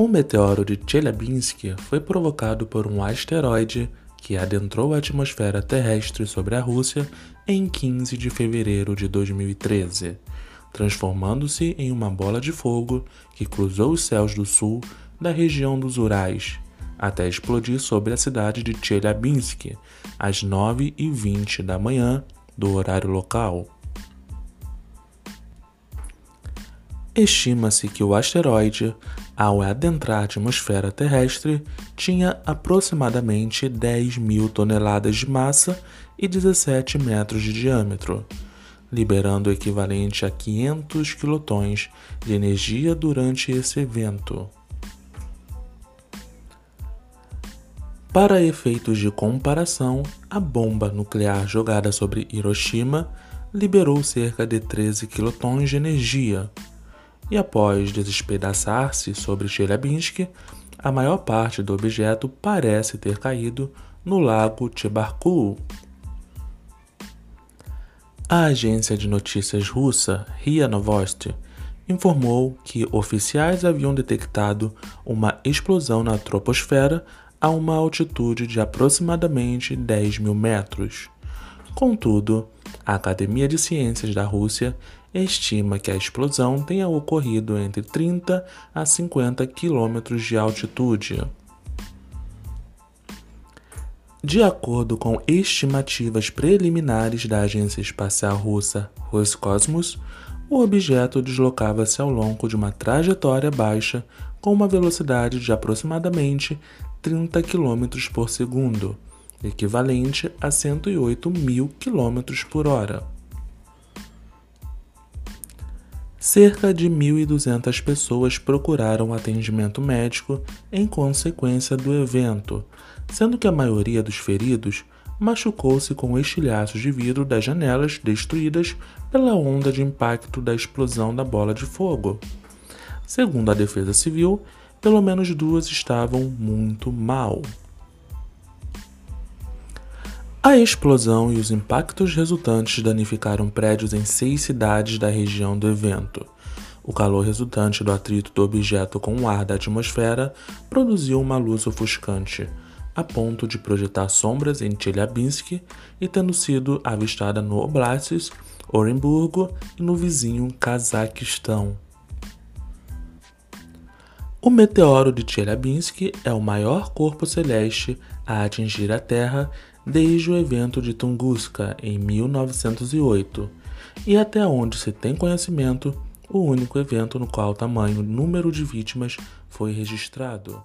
O meteoro de Chelyabinsk foi provocado por um asteroide que adentrou a atmosfera terrestre sobre a Rússia em 15 de fevereiro de 2013, transformando-se em uma bola de fogo que cruzou os céus do sul da região dos Urais, até explodir sobre a cidade de Chelyabinsk às 9h20 da manhã do horário local. Estima-se que o asteroide, ao adentrar a atmosfera terrestre, tinha aproximadamente 10 mil toneladas de massa e 17 metros de diâmetro, liberando o equivalente a 500 quilotons de energia durante esse evento. Para efeitos de comparação, a bomba nuclear jogada sobre Hiroshima liberou cerca de 13 quilotons de energia, e após despedaçar-se sobre Chelyabinsk, a maior parte do objeto parece ter caído no lago Tibarkul. A agência de notícias russa RIA Novosti informou que oficiais haviam detectado uma explosão na troposfera a uma altitude de aproximadamente 10 mil metros. Contudo, a Academia de Ciências da Rússia estima que a explosão tenha ocorrido entre 30 a 50 quilômetros de altitude. De acordo com estimativas preliminares da agência espacial russa Roscosmos, o objeto deslocava-se ao longo de uma trajetória baixa com uma velocidade de aproximadamente 30 km por segundo, equivalente a 108 mil km por hora. Cerca de 1.200 pessoas procuraram atendimento médico em consequência do evento, sendo que a maioria dos feridos machucou-se com estilhaços de vidro das janelas destruídas pela onda de impacto da explosão da bola de fogo. Segundo a Defesa Civil, pelo menos duas estavam muito mal. A explosão e os impactos resultantes danificaram prédios em seis cidades da região do evento. O calor resultante do atrito do objeto com o ar da atmosfera produziu uma luz ofuscante, a ponto de projetar sombras em Chelyabinsk e tendo sido avistada no Oblast, Orenburgo e no vizinho Cazaquistão. O meteoro de Chelyabinsk é o maior corpo celeste a atingir a Terra desde o evento de Tunguska em 1908 e até onde se tem conhecimento, o único evento no qual tamanho número de vítimas foi registrado.